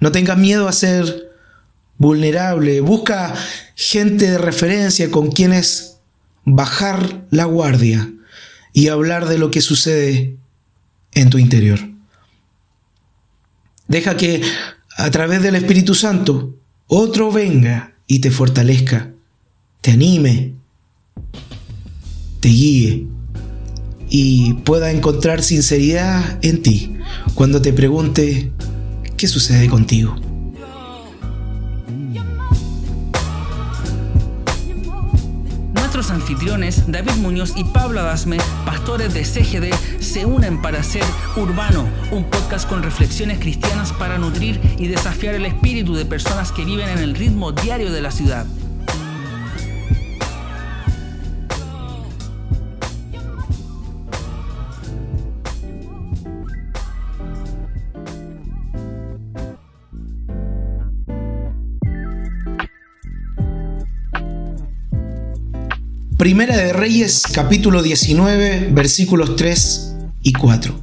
No tengas miedo a ser vulnerable. Busca gente de referencia con quienes bajar la guardia y hablar de lo que sucede en tu interior. Deja que a través del Espíritu Santo otro venga y te fortalezca, te anime, te guíe y pueda encontrar sinceridad en ti cuando te pregunte qué sucede contigo. Nuestros anfitriones, David Muñoz y Pablo Adasme, pastores de CGD, se unen para hacer Urbano, un podcast con reflexiones cristianas para nutrir y desafiar el espíritu de personas que viven en el ritmo diario de la ciudad. Primera de Reyes capítulo 19 versículos 3 y 4.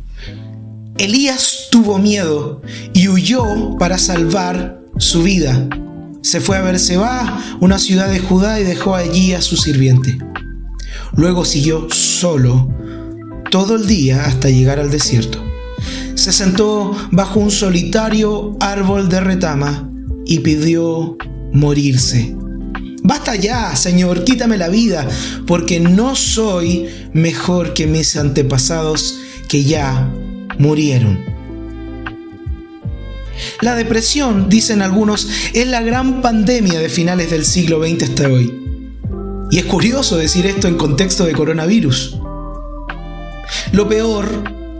Elías tuvo miedo y huyó para salvar su vida. Se fue a Berseba, una ciudad de Judá, y dejó allí a su sirviente. Luego siguió solo todo el día hasta llegar al desierto. Se sentó bajo un solitario árbol de retama y pidió morirse. Basta ya, Señor, quítame la vida, porque no soy mejor que mis antepasados que ya murieron. La depresión, dicen algunos, es la gran pandemia de finales del siglo XX hasta hoy. Y es curioso decir esto en contexto de coronavirus. Lo peor,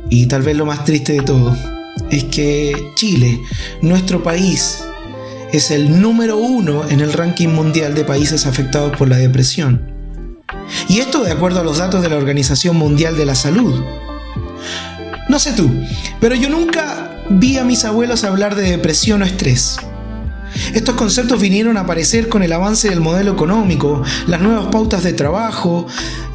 y tal vez lo más triste de todo, es que Chile, nuestro país, es el número uno en el ranking mundial de países afectados por la depresión. Y esto de acuerdo a los datos de la Organización Mundial de la Salud. No sé tú, pero yo nunca vi a mis abuelos hablar de depresión o estrés. Estos conceptos vinieron a aparecer con el avance del modelo económico, las nuevas pautas de trabajo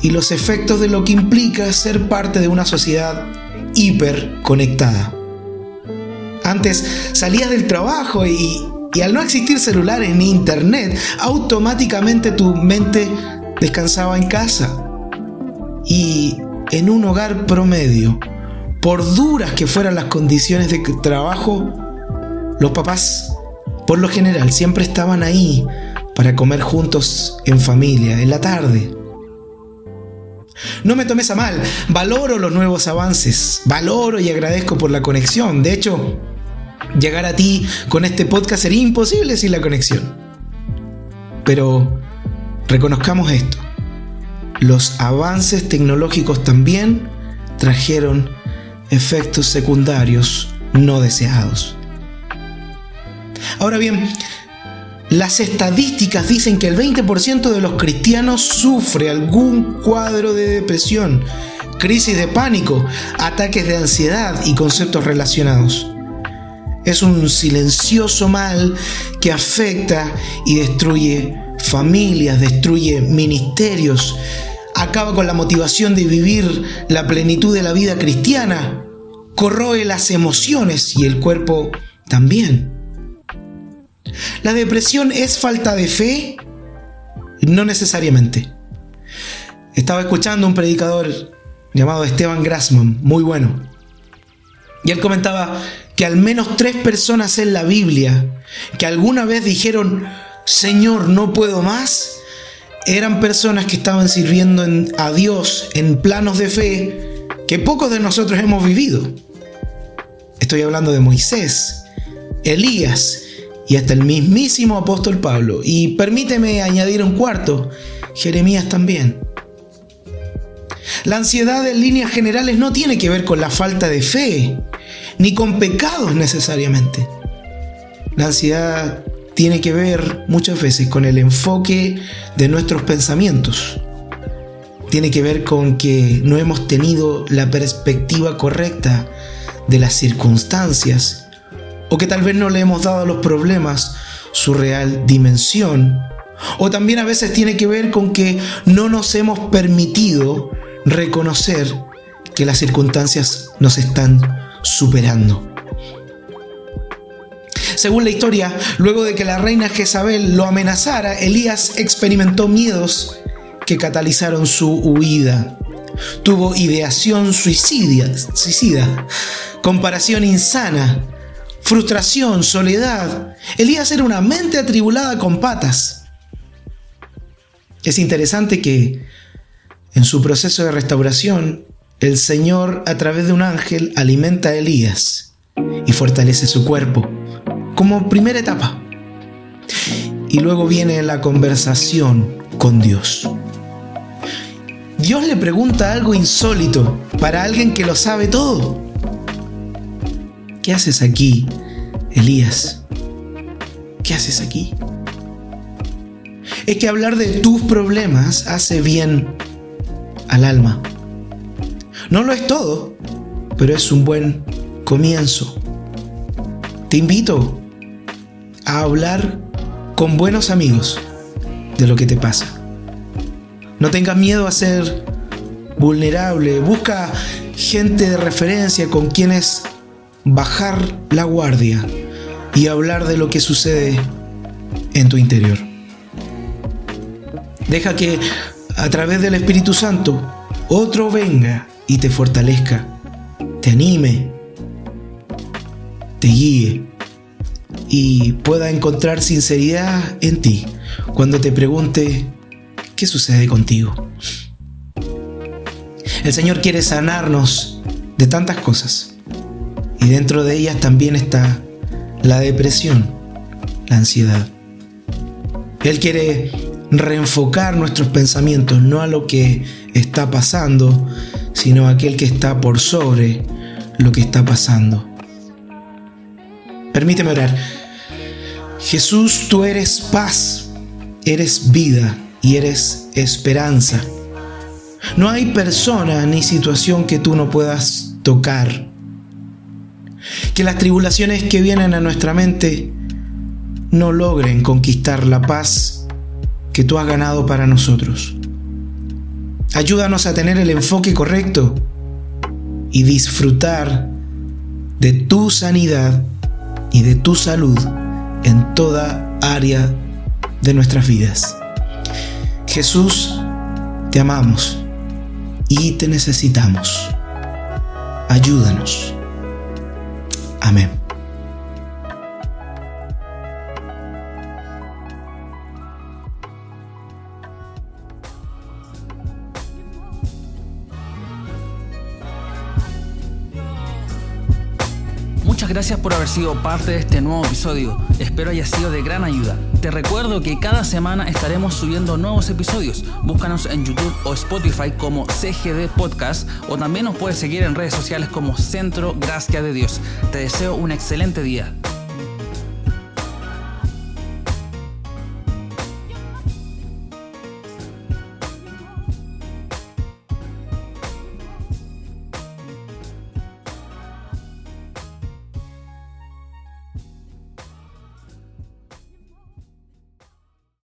y los efectos de lo que implica ser parte de una sociedad hiperconectada. Antes salías del trabajo y y al no existir celulares ni internet, automáticamente tu mente descansaba en casa. Y en un hogar promedio, por duras que fueran las condiciones de trabajo, los papás, por lo general, siempre estaban ahí para comer juntos en familia, en la tarde. No me tomes a mal, valoro los nuevos avances, valoro y agradezco por la conexión. De hecho, llegar a ti con este podcast sería imposible sin la conexión. Pero reconozcamos esto. Los avances tecnológicos también trajeron efectos secundarios no deseados. Ahora bien, las estadísticas dicen que el 20% de los cristianos sufre algún cuadro de depresión, crisis de pánico, ataques de ansiedad y conceptos relacionados. Es un silencioso mal que afecta y destruye familias, destruye ministerios, acaba con la motivación de vivir la plenitud de la vida cristiana, corroe las emociones y el cuerpo también. ¿La depresión es falta de fe? No necesariamente. Estaba escuchando un predicador llamado Esteban Grassman, muy bueno. Y él comentaba que al menos tres personas en la Biblia que alguna vez dijeron, Señor, no puedo más, eran personas que estaban sirviendo a Dios en planos de fe que pocos de nosotros hemos vivido. Estoy hablando de Moisés, Elías y hasta el mismísimo apóstol Pablo. Y permíteme añadir un cuarto, Jeremías también. La ansiedad en líneas generales no tiene que ver con la falta de fe, ni con pecados necesariamente. La ansiedad tiene que ver muchas veces con el enfoque de nuestros pensamientos. Tiene que ver con que no hemos tenido la perspectiva correcta de las circunstancias o que tal vez no le hemos dado a los problemas su real dimensión. O también a veces tiene que ver con que no nos hemos permitido reconocer que las circunstancias nos están superando. Según la historia, luego de que la reina Jezabel lo amenazara, Elías experimentó miedos que catalizaron su huida. Tuvo ideación suicida, comparación insana, frustración, soledad. Elías era una mente atribulada con patas. Es interesante que en su proceso de restauración, el Señor a través de un ángel alimenta a Elías y fortalece su cuerpo como primera etapa. Y luego viene la conversación con Dios. Dios le pregunta algo insólito para alguien que lo sabe todo. ¿Qué haces aquí, Elías? ¿Qué haces aquí? Es que hablar de tus problemas hace bien al alma. No lo es todo, pero es un buen comienzo. Te invito a hablar con buenos amigos de lo que te pasa. No tengas miedo a ser vulnerable. Busca gente de referencia con quienes bajar la guardia y hablar de lo que sucede en tu interior. Deja que a través del Espíritu Santo otro venga y te fortalezca, te anime, te guíe y pueda encontrar sinceridad en ti cuando te pregunte qué sucede contigo. El Señor quiere sanarnos de tantas cosas y dentro de ellas también está la depresión, la ansiedad. Él quiere reenfocar nuestros pensamientos no a lo que está pasando, sino a aquel que está por sobre lo que está pasando. Permíteme orar. Jesús, tú eres paz, eres vida y eres esperanza. No hay persona ni situación que tú no puedas tocar. Que las tribulaciones que vienen a nuestra mente no logren conquistar la paz que tú has ganado para nosotros. Ayúdanos a tener el enfoque correcto y disfrutar de tu sanidad y de tu salud en toda área de nuestras vidas. Jesús, te amamos y te necesitamos. Ayúdanos. Amén. Muchas gracias por haber sido parte de este nuevo episodio. Espero haya sido de gran ayuda. Te recuerdo que cada semana estaremos subiendo nuevos episodios. Búscanos en YouTube o Spotify como CGD Podcast o también nos puedes seguir en redes sociales como Centro Gracia de Dios. Te deseo un excelente día.